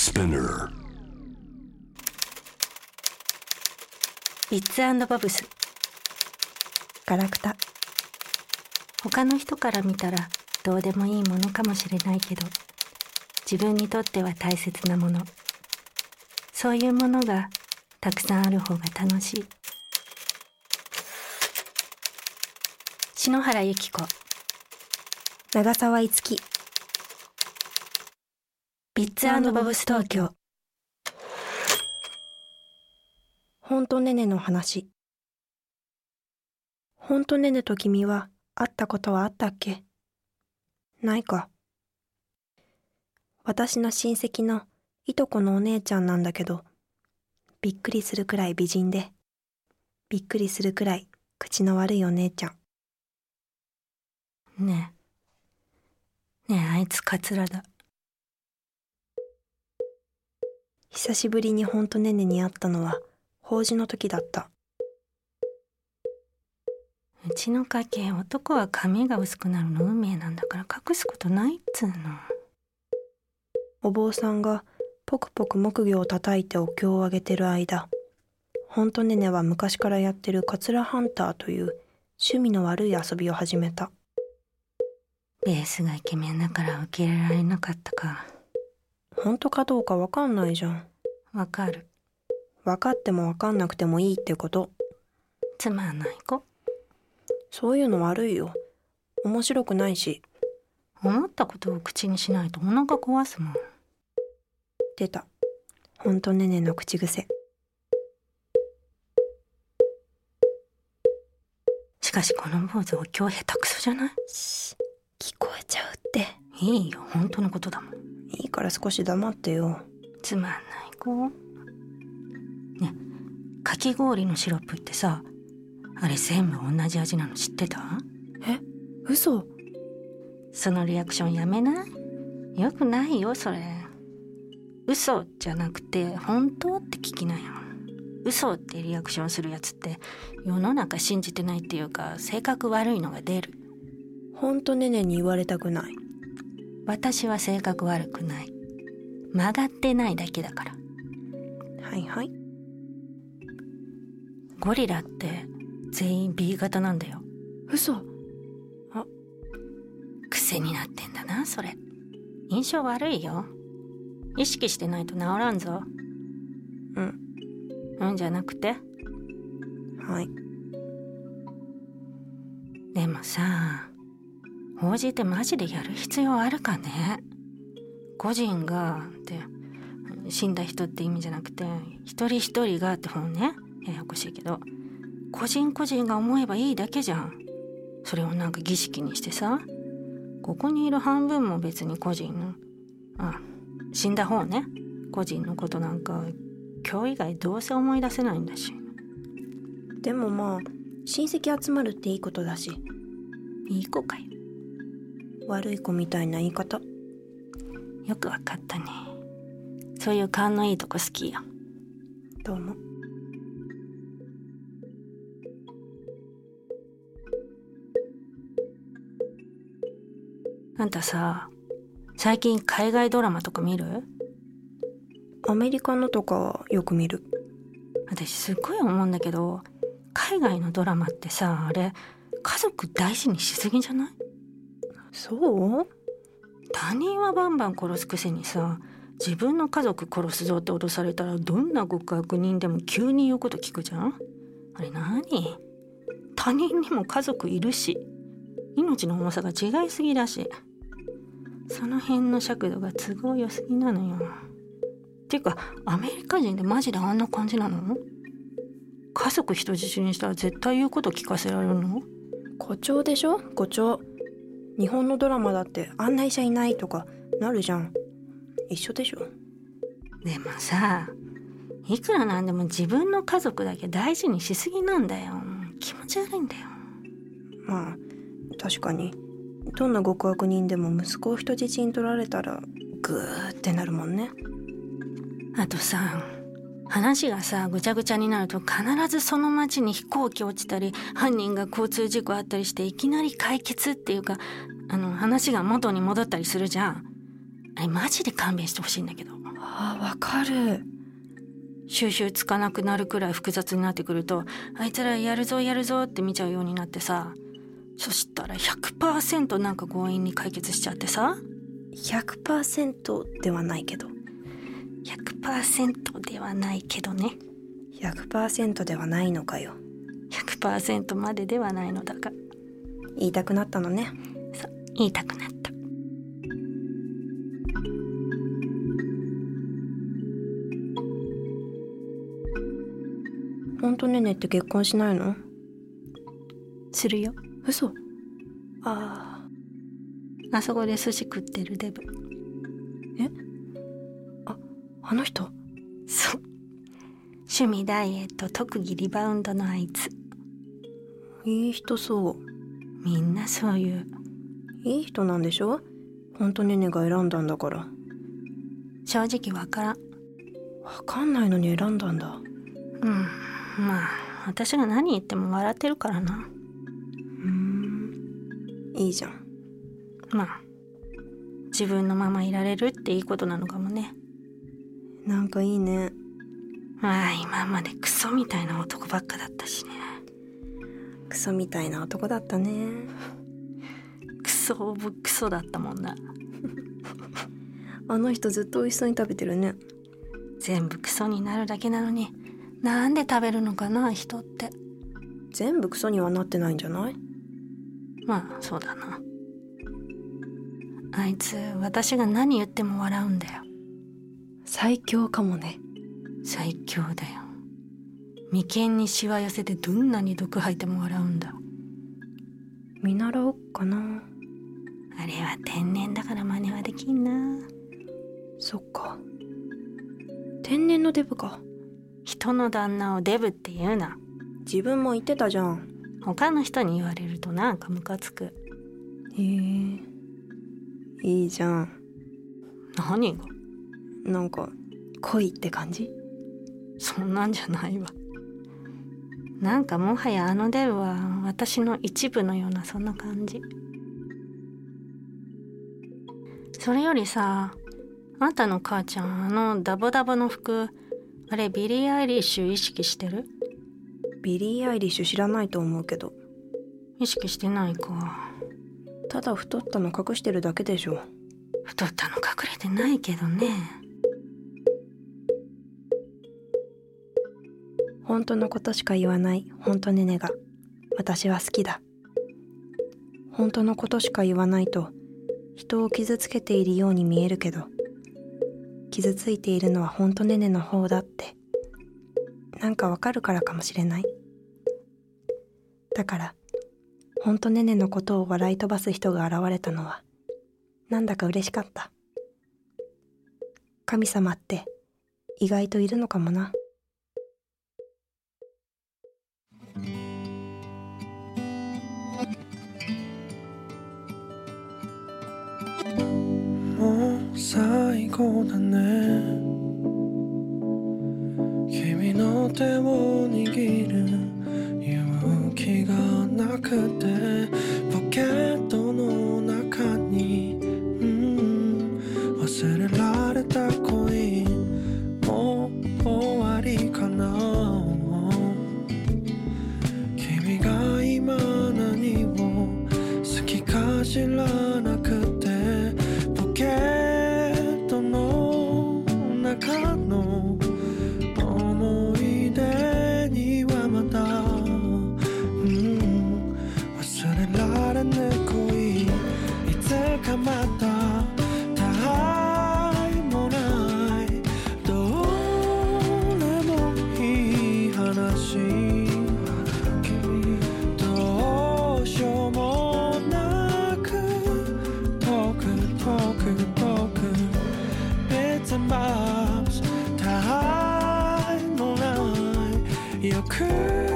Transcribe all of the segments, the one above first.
Spinner. ビッツボブス。ガラクタ。他の人から見たらどうでもいいものかもしれないけど自分にとっては大切なもの。そういうものがたくさんある方が楽しい。篠原由紀子。長澤いつきビッツボブス東京ほんとねねの話。ほんとねねと君は会ったことはあったっけ？ないか。私の親戚のいとこのお姉ちゃんなんだけど、びっくりするくらい美人で、びっくりするくらい口の悪いお姉ちゃん。ねえ。ねえ、あいつカツラだ。久しぶりにほんとねねに会ったのは、法事の時だった。うちの家系男は髪が薄くなるの運命なんだから隠すことないっつうの。お坊さんがポクポク木魚を叩いてお経をあげてる間ほんとねねは昔からやってるカツラハンターという趣味の悪い遊びを始めた。ベースがイケメンだから受け入れられなかったか本当かどうかわかんないじゃん。わかる。分かっても分かんなくてもいいってこと。つまんない子。そういうの悪いよ。面白くないし。思ったことを口にしないとお腹壊すもん。出た。ほんとねねの口癖。しかしこの坊主お経下手くそじゃない？聞こえちゃうって。いいよ。本当のことだもんいいから少し黙ってよ。つまんない子。ねかき氷のシロップってさあれ全部同じ味なの知ってた？え嘘。そのリアクションやめない？よくないよそれ。嘘じゃなくて本当って聞きなよ。嘘ってリアクションするやつって世の中信じてないっていうか性格悪いのが出る。ほんとねねに言われたくない私は性格悪くない。曲がってないだけだから。はいはい。ゴリラって全員 B 型なんだよ。嘘。あ。癖になってんだなそれ。印象悪いよ。意識してないと治らんぞ。うん。うんじゃなくて。はい。でもさ法事ってマジでやる必要あるかね？個人がって死んだ人って意味じゃなくて一人一人がって本ねややこしいけど個人個人が思えばいいだけじゃん。それをなんか儀式にしてさここにいる半分も別に個人のあ死んだ方ね個人のことなんか今日以外どうせ思い出せないんだし。でもまあ親戚集まるっていいことだし。いい子かよ悪い子みたいな言い方。よくわかったね。そういう勘のいいとこ好きよ。どうもあんたさ最近海外ドラマとか見る？アメリカのとかよく見る。私すっごい思うんだけど海外のドラマってさあれ家族大事にしすぎじゃない？そう。他人はバンバン殺すくせにさ自分の家族殺すぞって脅されたらどんな極悪人でも急に言うこと聞くじゃん。あれ何？他人にも家族いるし命の重さが違いすぎだし。その辺の尺度が都合良すぎなのよ。っていうかアメリカ人でマジであんな感じなの？家族人質にしたら絶対言うこと聞かせられるの？誇張でしょ？誇張。日本のドラマだってあんな医者いないとかなるじゃん。一緒でしょ。でもさいくらなんでも自分の家族だけ大事にしすぎなんだよ。気持ち悪いんだよ。まあ確かに。どんな極悪人でも息子を人質に取られたらグーってなるもんね。あとさ話がさぐちゃぐちゃになると必ずその町に飛行機落ちたり犯人が交通事故あったりしていきなり解決っていうかあの話が元に戻ったりするじゃん。あれマジで勘弁してほしいんだけど。あわかる。収集つかなくなるくらい複雑になってくるとあいつらやるぞやるぞって見ちゃうようになってさそしたら100%なんか強引に解決しちゃってさ。100%ではないけど100%ではないけどね。100%ではないのかよ。100%までではないのだが。言いたくなったのね。そう言いたくなった。ほんとねねって結婚しないの？するよ。嘘。ああそこで寿司食ってるデブ。ああの人？そう。趣味ダイエット特技リバウンドのあいつ。いい人そみんなそういう。ういい人なんでしょ？ほんとねねが選んだんだから。正直わからん。わかんないのに選んだんだ。うん。まあ私が何言っても笑ってるからな。うん。いいじゃん。まあ自分のままいられるっていいことなのかもねなんかいいね。まあ今までクソみたいな男ばっかだったしね。クソみたいな男だったね。クソオブクソだったもんな。あの人ずっと美味しそうに食べてるね。全部クソになるだけなのになんで食べるのかな人って。全部クソにはなってないんじゃない？まあそうだな。あいつ私が何言っても笑うんだよ最強かもね。最強だよ。眉間にしわ寄せてどんなに毒吐いても笑うんだ。見習おっかな。あれは天然だから真似はできんな。そっか。天然のデブか。人の旦那をデブって言うな。自分も言ってたじゃん。他の人に言われるとなんかムカつく。へえ。いいじゃん。何が？なんか恋って感じ？そんなんじゃないわ。なんかもはやあのデブは私の一部のようなそんな感じ。それよりさあんたの母ちゃんあのダボダボの服あれビリー・アイリッシュ意識してる？ビリー・アイリッシュ知らないと思うけど。意識してないか。ただ太ったの隠してるだけでしょ。太ったの隠れてないけどね本当のことしか言わない。本当ねねが。私は好きだ。本当のことしか言わないと人を傷つけているように見えるけど傷ついているのは本当ねねの方だって。なんかわかるからかもしれない。だから本当ねねのことを笑い飛ばす人が現れたのはなんだか嬉しかった。神様って意外といるのかもな。最後だね。君の手を握る勇気がなくてポケットの中に、うん、忘れられた恋もう終わりかな。君が今何を好きか知らなくてない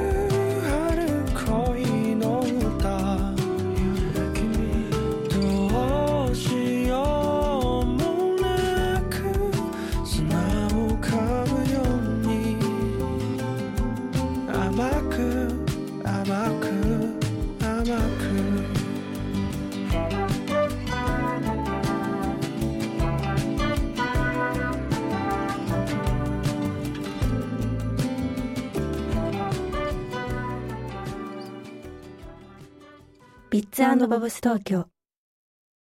ッツバブス東京。